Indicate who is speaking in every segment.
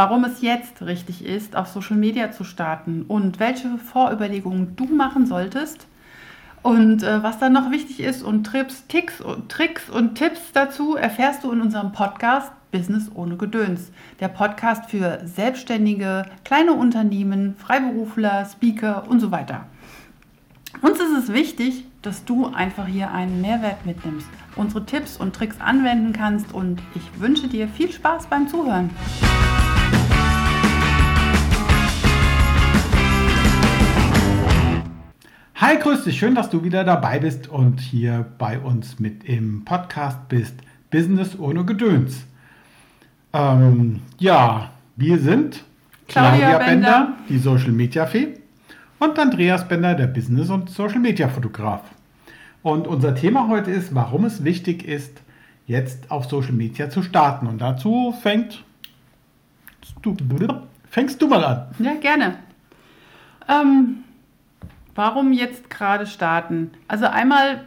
Speaker 1: warum es jetzt richtig ist, auf Social Media zu starten und welche Vorüberlegungen du machen solltest und äh, was dann noch wichtig ist und Trips, Ticks Tricks und Tipps dazu erfährst du in unserem Podcast Business ohne Gedöns. Der Podcast für Selbstständige, kleine Unternehmen, Freiberufler, Speaker und so weiter. Uns ist es wichtig, dass du einfach hier einen Mehrwert mitnimmst, unsere Tipps und Tricks anwenden kannst und ich wünsche dir viel Spaß beim Zuhören.
Speaker 2: Hi, grüß dich, schön, dass du wieder dabei bist und hier bei uns mit im Podcast bist. Business ohne Gedöns. Ähm, ja, wir sind
Speaker 1: Claudia, Claudia Bender, Bender,
Speaker 2: die Social Media Fee und Andreas Bender, der Business- und Social-Media-Fotograf. Und unser Thema heute ist, warum es wichtig ist, jetzt auf Social Media zu starten. Und dazu fängt du, fängst du mal an.
Speaker 1: Ja, gerne. Ähm, warum jetzt gerade starten? Also einmal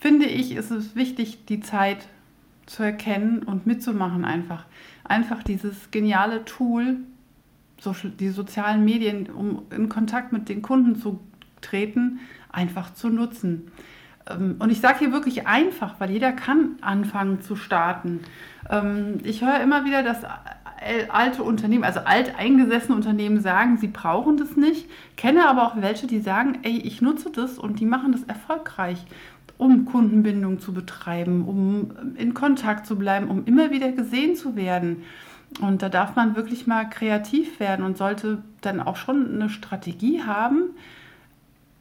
Speaker 1: finde ich, ist es wichtig, die Zeit zu erkennen und mitzumachen einfach. Einfach dieses geniale Tool die sozialen Medien, um in Kontakt mit den Kunden zu treten, einfach zu nutzen. Ähm, und ich sage hier wirklich einfach, weil jeder kann anfangen zu starten. Ähm, ich höre immer wieder, dass alte Unternehmen, also alteingesessene Unternehmen sagen, sie brauchen das nicht, kenne aber auch welche, die sagen, ey, ich nutze das und die machen das erfolgreich, um Kundenbindung zu betreiben, um in Kontakt zu bleiben, um immer wieder gesehen zu werden. Und da darf man wirklich mal kreativ werden und sollte dann auch schon eine Strategie haben.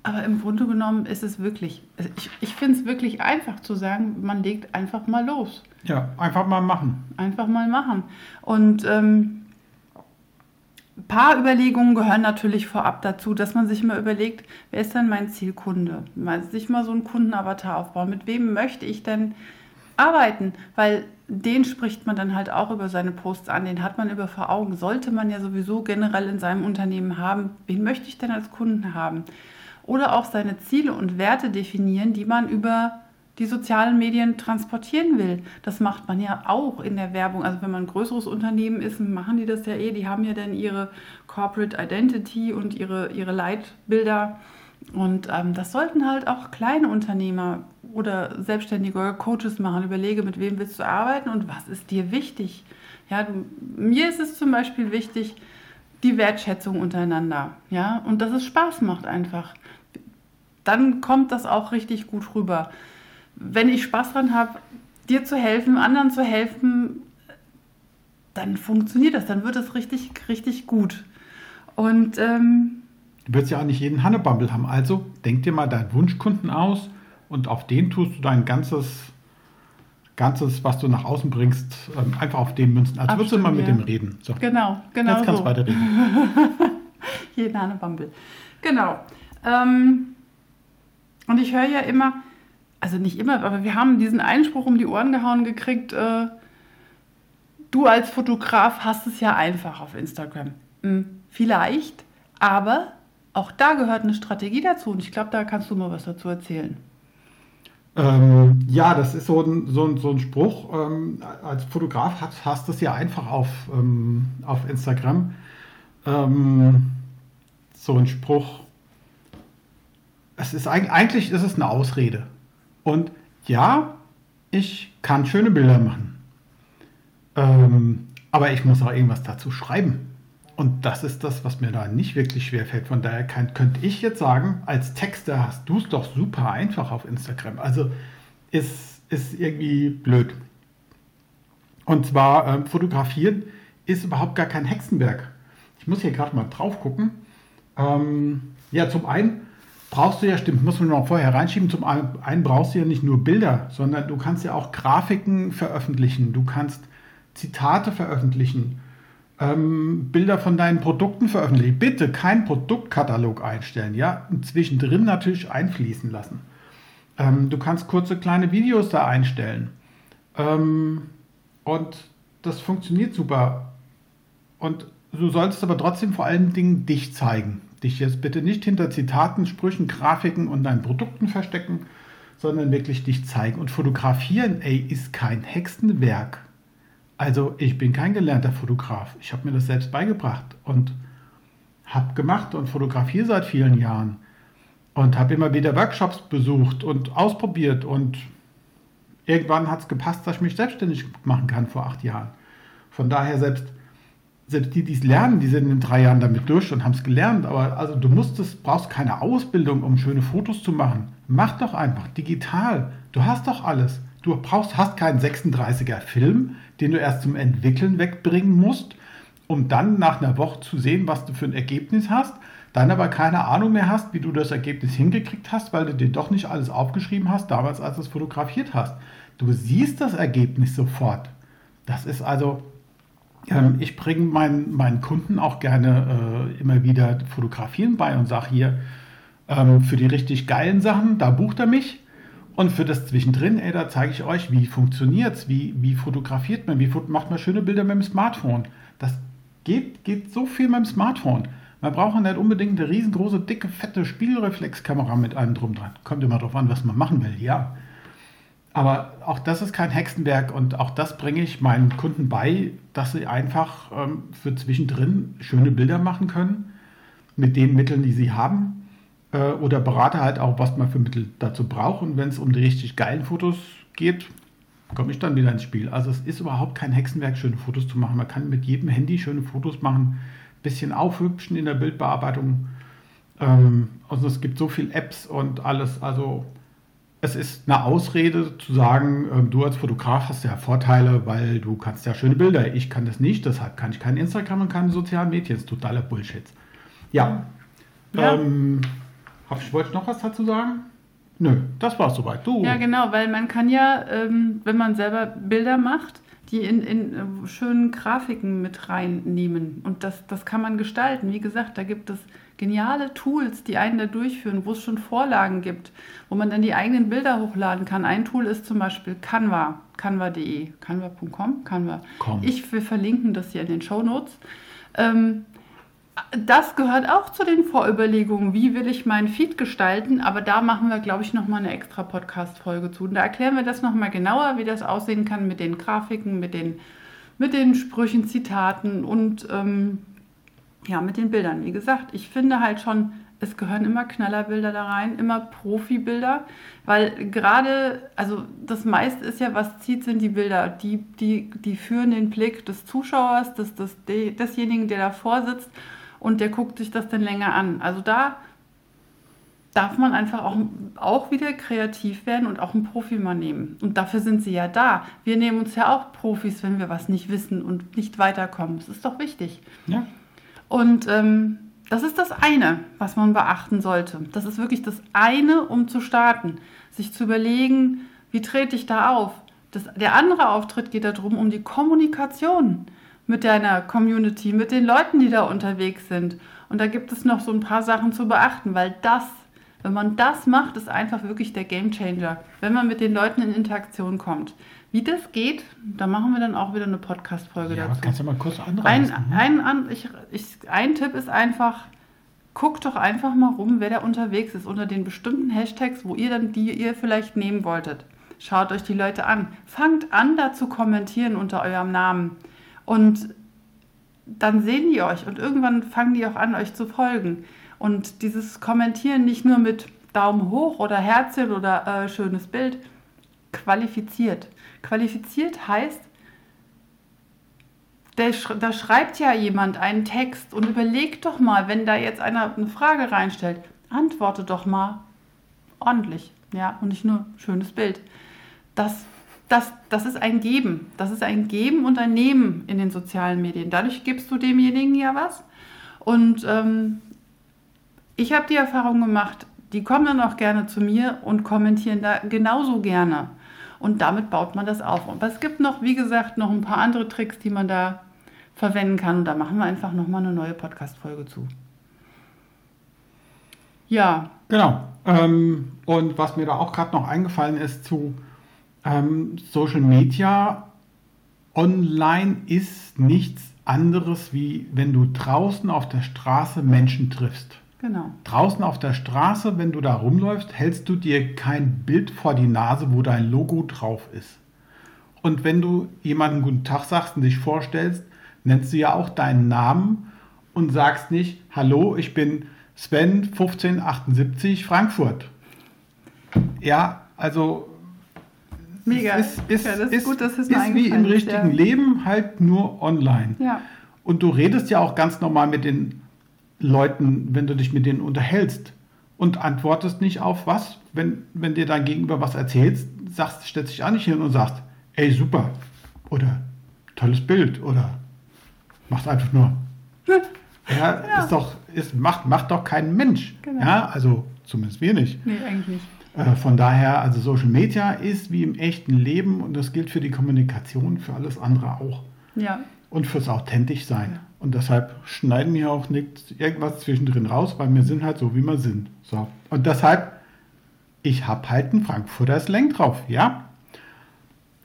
Speaker 1: Aber im Grunde genommen ist es wirklich, also ich, ich finde es wirklich einfach zu sagen, man legt einfach mal los.
Speaker 2: Ja, einfach mal machen.
Speaker 1: Einfach mal machen. Und ähm, ein paar Überlegungen gehören natürlich vorab dazu, dass man sich mal überlegt, wer ist denn mein Zielkunde? Mal sich mal so einen Kundenavatar aufbauen. Mit wem möchte ich denn arbeiten? Weil den spricht man dann halt auch über seine Posts an, den hat man über vor Augen. Sollte man ja sowieso generell in seinem Unternehmen haben, wen möchte ich denn als Kunden haben? Oder auch seine Ziele und Werte definieren, die man über die sozialen Medien transportieren will. Das macht man ja auch in der Werbung. Also wenn man ein größeres Unternehmen ist, machen die das ja eh. Die haben ja dann ihre Corporate Identity und ihre, ihre Leitbilder. Und ähm, das sollten halt auch kleine Unternehmer oder Selbstständige oder Coaches machen. Überlege, mit wem willst du arbeiten und was ist dir wichtig. Ja, du, mir ist es zum Beispiel wichtig, die Wertschätzung untereinander. Ja, und dass es Spaß macht einfach. Dann kommt das auch richtig gut rüber. Wenn ich Spaß dran habe, dir zu helfen, anderen zu helfen, dann funktioniert das, dann wird es richtig, richtig gut. Und ähm,
Speaker 2: Du wirst ja auch nicht jeden Hannebumble haben. Also denk dir mal deinen Wunschkunden aus und auf den tust du dein ganzes, ganzes was du nach außen bringst, ähm, einfach auf den münzen. Also würdest du mal mit ja. dem reden.
Speaker 1: So. Genau, genau.
Speaker 2: Jetzt kannst du so. weiter reden.
Speaker 1: jeden Hannebumble. Genau. Ähm, und ich höre ja immer, also nicht immer, aber wir haben diesen Einspruch um die Ohren gehauen gekriegt, äh, du als Fotograf hast es ja einfach auf Instagram. Hm, vielleicht, aber auch da gehört eine Strategie dazu und ich glaube, da kannst du mal was dazu erzählen.
Speaker 2: Ähm, ja, das ist so ein, so ein, so ein Spruch. Ähm, als Fotograf hast, hast du es ja einfach auf, ähm, auf Instagram. Ähm, so ein Spruch. Es ist eigentlich ist es eine Ausrede. Und ja, ich kann schöne Bilder machen. Ähm, aber ich muss auch irgendwas dazu schreiben. Und das ist das, was mir da nicht wirklich schwer fällt. Von daher kann, könnte ich jetzt sagen, als Texter hast du es doch super einfach auf Instagram. Also ist, ist irgendwie blöd. Und zwar ähm, fotografieren ist überhaupt gar kein Hexenwerk. Ich muss hier gerade mal drauf gucken. Ähm, ja, zum einen brauchst du ja, stimmt, muss man noch vorher reinschieben, zum einen brauchst du ja nicht nur Bilder, sondern du kannst ja auch Grafiken veröffentlichen, du kannst Zitate veröffentlichen ähm, Bilder von deinen Produkten veröffentlichen. Bitte keinen Produktkatalog einstellen, ja, und zwischendrin natürlich einfließen lassen. Ähm, du kannst kurze kleine Videos da einstellen. Ähm, und das funktioniert super. Und du solltest aber trotzdem vor allen Dingen dich zeigen. Dich jetzt bitte nicht hinter Zitaten, Sprüchen, Grafiken und deinen Produkten verstecken, sondern wirklich dich zeigen. Und fotografieren, ey, ist kein Hexenwerk. Also ich bin kein gelernter Fotograf. Ich habe mir das selbst beigebracht und habe gemacht und fotografiere seit vielen Jahren und habe immer wieder Workshops besucht und ausprobiert und irgendwann hat es gepasst, dass ich mich selbstständig machen kann vor acht Jahren. Von daher selbst, selbst die, die es lernen, die sind in drei Jahren damit durch und haben es gelernt. Aber also du musstest, brauchst keine Ausbildung, um schöne Fotos zu machen. Mach doch einfach digital. Du hast doch alles. Du brauchst, hast keinen 36er Film, den du erst zum Entwickeln wegbringen musst, um dann nach einer Woche zu sehen, was du für ein Ergebnis hast, dann aber keine Ahnung mehr hast, wie du das Ergebnis hingekriegt hast, weil du dir doch nicht alles aufgeschrieben hast, damals als du es fotografiert hast. Du siehst das Ergebnis sofort. Das ist also, ähm, ich bringe meinen, meinen Kunden auch gerne äh, immer wieder Fotografieren bei und sage hier, ähm, für die richtig geilen Sachen, da bucht er mich. Und für das Zwischendrin, ey, da zeige ich euch, wie funktioniert es, wie, wie fotografiert man, wie macht man schöne Bilder mit dem Smartphone. Das geht, geht so viel mit dem Smartphone. Man braucht nicht unbedingt eine riesengroße, dicke, fette Spielreflexkamera mit einem drum dran. Kommt immer darauf an, was man machen will, ja. Aber auch das ist kein Hexenwerk und auch das bringe ich meinen Kunden bei, dass sie einfach ähm, für zwischendrin schöne Bilder machen können mit den Mitteln, die sie haben äh, oder berate halt auch, was man für Mittel dazu braucht. Und wenn es um die richtig geilen Fotos geht, komme ich dann wieder ins Spiel. Also es ist überhaupt kein Hexenwerk, schöne Fotos zu machen. Man kann mit jedem Handy schöne Fotos machen, bisschen aufhübschen in der Bildbearbeitung. Ähm, also es gibt so viele Apps und alles. Also es ist eine Ausrede zu sagen, ähm, du als Fotograf hast ja Vorteile, weil du kannst ja schöne Bilder. Ich kann das nicht, deshalb kann ich kein Instagram und keine sozialen Medien. Das ist totaler Bullshit. Ja. ja. Ähm, ich wollte noch was dazu sagen? Nö, das war soweit. Du.
Speaker 1: Ja, genau, weil man kann ja, ähm, wenn man selber Bilder macht, die in, in äh, schönen Grafiken mit reinnehmen. Und das, das kann man gestalten. Wie gesagt, da gibt es geniale Tools, die einen da durchführen, wo es schon Vorlagen gibt, wo man dann die eigenen Bilder hochladen kann. Ein Tool ist zum Beispiel Canva, canva.de, canva.com, Canva. Canva. Ich, wir verlinken das hier in den Show Notes. Ähm, das gehört auch zu den Vorüberlegungen, wie will ich meinen Feed gestalten, aber da machen wir, glaube ich, nochmal eine extra Podcast-Folge zu. Und da erklären wir das nochmal genauer, wie das aussehen kann mit den Grafiken, mit den, mit den Sprüchen, Zitaten und ähm, ja, mit den Bildern. Wie gesagt, ich finde halt schon, es gehören immer Knallerbilder da rein, immer Profibilder, weil gerade, also das meiste ist ja, was zieht, sind die Bilder, die, die, die führen den Blick des Zuschauers, des, des, desjenigen, der davor sitzt und der guckt sich das dann länger an. Also da darf man einfach auch, auch wieder kreativ werden und auch einen Profi mal nehmen. Und dafür sind sie ja da. Wir nehmen uns ja auch Profis, wenn wir was nicht wissen und nicht weiterkommen. Das ist doch wichtig. Ja. Und ähm, das ist das eine, was man beachten sollte. Das ist wirklich das eine, um zu starten. Sich zu überlegen, wie trete ich da auf? Das, der andere Auftritt geht darum, um die Kommunikation mit deiner Community, mit den Leuten, die da unterwegs sind. Und da gibt es noch so ein paar Sachen zu beachten, weil das, wenn man das macht, ist einfach wirklich der Game Changer, wenn man mit den Leuten in Interaktion kommt. Wie das geht, da machen wir dann auch wieder eine Podcast-Folge ja, dazu.
Speaker 2: Kannst du mal kurz anreißen?
Speaker 1: Ein, ein, ich, ich, ein Tipp ist einfach, guckt doch einfach mal rum, wer da unterwegs ist, unter den bestimmten Hashtags, wo ihr dann die ihr vielleicht nehmen wolltet. Schaut euch die Leute an. Fangt an, da zu kommentieren unter eurem Namen. Und dann sehen die euch und irgendwann fangen die auch an, euch zu folgen. Und dieses Kommentieren nicht nur mit Daumen hoch oder Herzchen oder äh, schönes Bild, qualifiziert. Qualifiziert heißt, da schreibt ja jemand einen Text und überlegt doch mal, wenn da jetzt einer eine Frage reinstellt, antworte doch mal ordentlich, ja, und nicht nur schönes Bild. Das das, das ist ein Geben. Das ist ein Geben und ein Nehmen in den sozialen Medien. Dadurch gibst du demjenigen ja was. Und ähm, ich habe die Erfahrung gemacht, die kommen dann auch gerne zu mir und kommentieren da genauso gerne. Und damit baut man das auf. Aber es gibt noch, wie gesagt, noch ein paar andere Tricks, die man da verwenden kann. Und da machen wir einfach nochmal eine neue Podcast-Folge zu.
Speaker 2: Ja. Genau. Ähm, und was mir da auch gerade noch eingefallen ist zu ähm, Social Media online ist nichts anderes, wie wenn du draußen auf der Straße Menschen triffst.
Speaker 1: Genau.
Speaker 2: Draußen auf der Straße, wenn du da rumläufst, hältst du dir kein Bild vor die Nase, wo dein Logo drauf ist. Und wenn du jemanden guten Tag sagst und dich vorstellst, nennst du ja auch deinen Namen und sagst nicht, hallo, ich bin Sven 1578 Frankfurt. Ja, also
Speaker 1: Mega.
Speaker 2: ist, ist,
Speaker 1: ja, das ist,
Speaker 2: ist,
Speaker 1: gut, dass es
Speaker 2: ist wie im richtigen
Speaker 1: ja.
Speaker 2: Leben, halt nur online.
Speaker 1: Ja.
Speaker 2: Und du redest ja auch ganz normal mit den Leuten, wenn du dich mit denen unterhältst und antwortest nicht auf was, wenn, wenn dir dein Gegenüber was erzählst, sagst, stellst dich auch nicht hin und sagst, ey, super oder tolles Bild oder machst einfach nur. Ja,
Speaker 1: Ja.
Speaker 2: ist doch, ist, macht, macht doch kein Mensch.
Speaker 1: Genau.
Speaker 2: Ja, also zumindest wir nicht.
Speaker 1: Nee, eigentlich nicht.
Speaker 2: Äh, Von daher, also Social Media ist wie im echten Leben und das gilt für die Kommunikation, für alles andere auch.
Speaker 1: Ja.
Speaker 2: Und fürs authentisch sein.
Speaker 1: Ja.
Speaker 2: Und deshalb schneiden wir auch nicht irgendwas zwischendrin raus, weil wir sind halt so, wie wir sind. So. Und deshalb, ich habe halt einen Frankfurter Slang drauf, ja?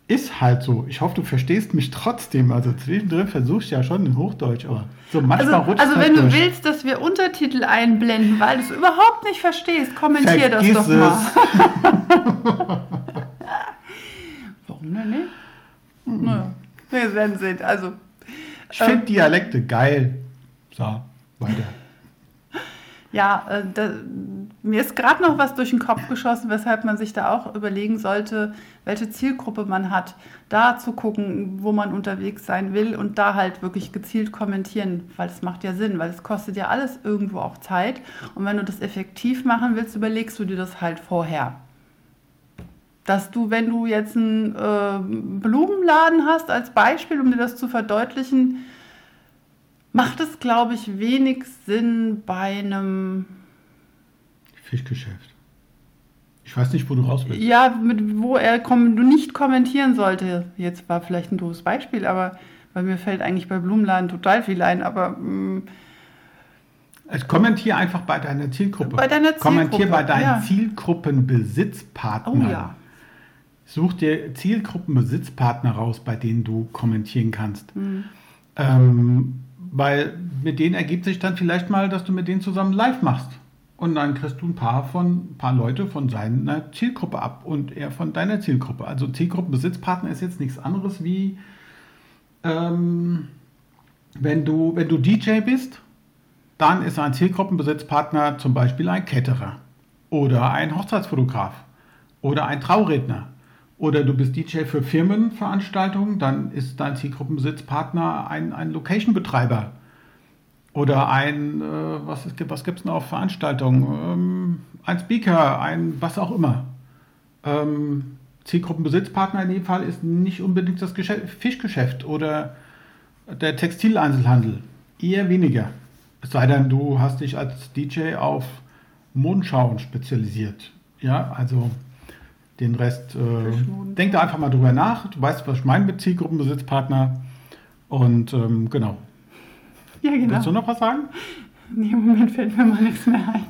Speaker 2: Ist halt so. Ich hoffe, du verstehst mich trotzdem. Also zwischendrin versuchst du ja schon in Hochdeutsch, aber so manchmal
Speaker 1: Also,
Speaker 2: rutscht
Speaker 1: also
Speaker 2: halt
Speaker 1: wenn du
Speaker 2: durch.
Speaker 1: willst, dass wir Untertitel einblenden, weil du es überhaupt nicht verstehst, kommentier das
Speaker 2: Vergiss
Speaker 1: doch
Speaker 2: es.
Speaker 1: mal. Warum denn nicht? Naja, wir werden sehen. Also,
Speaker 2: Ich finde Dialekte geil. So, weiter.
Speaker 1: ja, äh, da, mir ist gerade noch was durch den Kopf geschossen, weshalb man sich da auch überlegen sollte, welche Zielgruppe man hat. Da zu gucken, wo man unterwegs sein will und da halt wirklich gezielt kommentieren, weil es macht ja Sinn, weil es kostet ja alles irgendwo auch Zeit. Und wenn du das effektiv machen willst, überlegst du dir das halt vorher. Dass du, wenn du jetzt einen äh, Blumenladen hast, als Beispiel, um dir das zu verdeutlichen, macht es, glaube ich, wenig Sinn bei einem,
Speaker 2: Fischgeschäft. Ich weiß nicht, wo du raus willst.
Speaker 1: ja, mit, wo er kom du nicht kommentieren sollte. Jetzt war vielleicht ein doofes Beispiel, aber weil mir fällt eigentlich bei Blumenladen total viel ein, aber
Speaker 2: Also kommentier einfach bei deiner Zielgruppe.
Speaker 1: Bei deiner
Speaker 2: Kommentier
Speaker 1: Zielgruppe,
Speaker 2: bei deinen
Speaker 1: ja.
Speaker 2: Zielgruppenbesitzpartnern.
Speaker 1: oh ja.
Speaker 2: Such dir Zielgruppenbesitzpartner raus, bei denen du kommentieren kannst.
Speaker 1: Mhm.
Speaker 2: Ähm, weil mit denen ergibt sich dann vielleicht mal, dass du mit denen zusammen live machst. Und dann kriegst du ein paar von ein paar Leute von seiner Zielgruppe ab und er von deiner Zielgruppe. Also Zielgruppenbesitzpartner ist jetzt nichts anderes wie ähm, wenn du, wenn du DJ bist, dann ist ein Zielgruppenbesitzpartner zum Beispiel ein Ketterer oder ein Hochzeitsfotograf oder ein Trauredner. Oder du bist DJ für Firmenveranstaltungen, dann ist dein Zielgruppenbesitzpartner ein, ein Location-Betreiber. Oder ein, äh, was, was gibt es noch auf Veranstaltungen? Ähm, ein Speaker, ein was auch immer. Ähm, Zielgruppenbesitzpartner in dem Fall ist nicht unbedingt das Geschäft, Fischgeschäft oder der Textileinzelhandel. Eher weniger. Es sei denn, du hast dich als DJ auf Mondschauen spezialisiert. Ja, also den Rest, äh, denk da einfach mal drüber nach. Du weißt, was ich meine mit Zielgruppenbesitzpartner. Und ähm, genau.
Speaker 1: Ja, genau.
Speaker 2: Willst du noch was sagen?
Speaker 1: Nee, Im Moment fällt mir mal nichts mehr ein.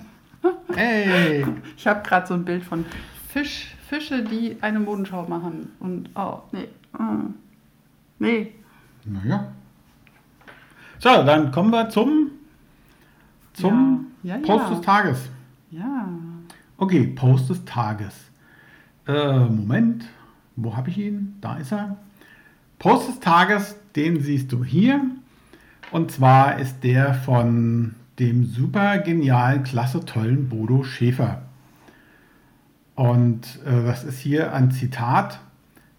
Speaker 2: Hey!
Speaker 1: Ich habe gerade so ein Bild von Fisch, Fische, die eine Modenschau machen. Und, oh, nee. Ah. Nee.
Speaker 2: Naja. So, dann kommen wir zum, zum
Speaker 1: Ja, ja,
Speaker 2: Post
Speaker 1: ja.
Speaker 2: des Tages.
Speaker 1: Ja.
Speaker 2: Okay, Post des Tages. Äh, Moment, wo habe ich ihn? Da ist er. Post des Tages, den siehst du hier. Und zwar ist der von dem super genialen, klasse tollen Bodo Schäfer. Und äh, das ist hier ein Zitat.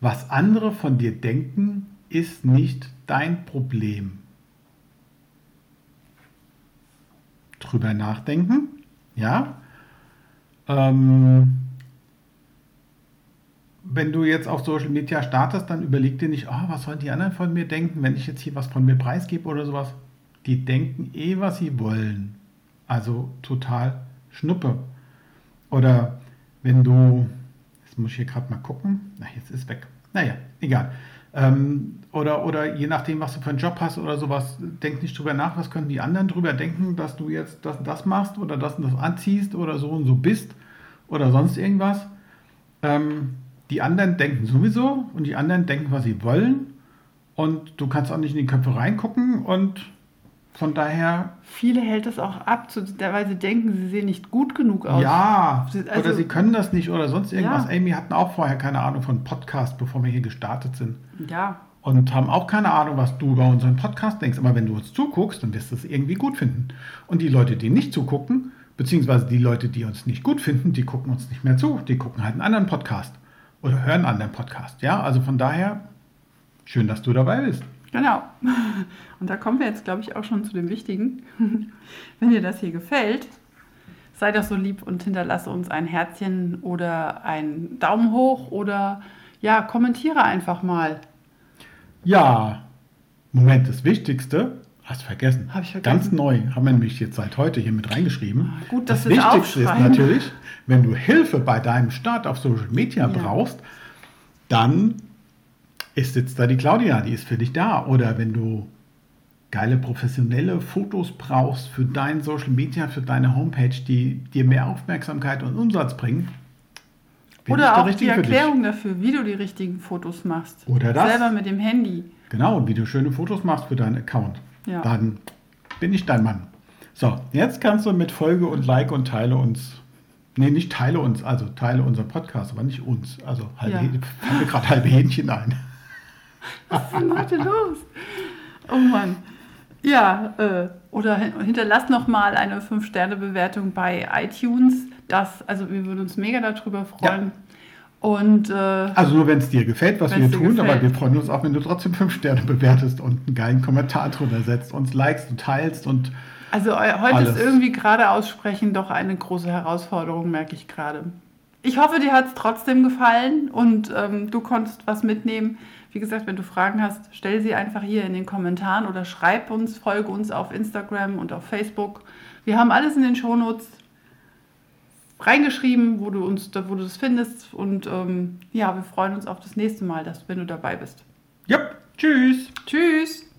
Speaker 2: Was andere von dir denken, ist nicht dein Problem. Drüber nachdenken, ja. Ähm, wenn du jetzt auf Social Media startest, dann überleg dir nicht, oh, was sollen die anderen von mir denken, wenn ich jetzt hier was von mir preisgebe oder sowas. Die denken eh, was sie wollen. Also total Schnuppe. Oder wenn du, jetzt muss ich hier gerade mal gucken, na, jetzt ist weg. Naja, egal. Ähm, oder, oder je nachdem, was du für einen Job hast oder sowas, denk nicht drüber nach, was können die anderen drüber denken, dass du jetzt das und das machst oder das und das anziehst oder so und so bist oder sonst irgendwas. Ähm, die anderen denken sowieso und die anderen denken, was sie wollen. Und du kannst auch nicht in die Köpfe reingucken und von daher.
Speaker 1: Viele hält das auch ab, weil sie denken, sie sehen nicht gut genug aus.
Speaker 2: Ja, also, oder sie können das nicht oder sonst irgendwas. Ja. Amy hatten auch vorher keine Ahnung von Podcast, bevor wir hier gestartet sind.
Speaker 1: Ja.
Speaker 2: Und haben auch keine Ahnung, was du über unseren Podcast denkst. Aber wenn du uns zuguckst, dann wirst du es irgendwie gut finden. Und die Leute, die nicht zugucken, beziehungsweise die Leute, die uns nicht gut finden, die gucken uns nicht mehr zu. Die gucken halt einen anderen Podcast oder hören anderen Podcast. Ja, also von daher, schön, dass du dabei bist.
Speaker 1: Genau. Und da kommen wir jetzt, glaube ich, auch schon zu dem Wichtigen. Wenn dir das hier gefällt, sei doch so lieb und hinterlasse uns ein Herzchen oder einen Daumen hoch oder ja, kommentiere einfach mal.
Speaker 2: Ja, Moment, das Wichtigste, hast du vergessen.
Speaker 1: Habe ich vergessen.
Speaker 2: Ganz neu, haben wir nämlich jetzt seit heute hier mit reingeschrieben.
Speaker 1: Ah, gut, dass
Speaker 2: das Wichtigste ist natürlich, wenn du Hilfe bei deinem Start auf Social Media ja. brauchst, dann ist jetzt da die Claudia, die ist für dich da. Oder wenn du geile professionelle Fotos brauchst für dein Social Media, für deine Homepage, die dir mehr Aufmerksamkeit und Umsatz bringen.
Speaker 1: Oder auch die Erklärung dafür, wie du die richtigen Fotos machst.
Speaker 2: Oder das.
Speaker 1: Selber mit dem Handy.
Speaker 2: Genau, und wie du schöne Fotos machst für deinen Account.
Speaker 1: Ja.
Speaker 2: Dann bin ich dein Mann. So, jetzt kannst du mit Folge und Like und teile uns Nee, nicht teile uns, also teile unseren Podcast, aber nicht uns. Also halbe, ja. fange gerade halbe Hähnchen ein.
Speaker 1: Was ist denn heute los? Oh Mann. Ja, äh, oder hinterlasst nochmal eine 5-Sterne-Bewertung bei iTunes. Das, also wir würden uns mega darüber freuen. Ja. Und, äh,
Speaker 2: also nur wenn es dir gefällt, was wir tun, aber wir freuen uns auch, wenn du trotzdem 5 Sterne bewertest und einen geilen Kommentar drunter setzt, uns likest und teilst und
Speaker 1: Also heute alles. ist irgendwie gerade aussprechen doch eine große Herausforderung, merke ich gerade. Ich hoffe, dir hat es trotzdem gefallen und ähm, du konntest was mitnehmen. Wie gesagt, wenn du Fragen hast, stell sie einfach hier in den Kommentaren oder schreib uns, folge uns auf Instagram und auf Facebook. Wir haben alles in den Shownotes reingeschrieben, wo du uns, wo du das findest. Und ähm, ja, wir freuen uns auf das nächste Mal, dass wenn du dabei bist.
Speaker 2: Jupp, tschüss.
Speaker 1: Tschüss.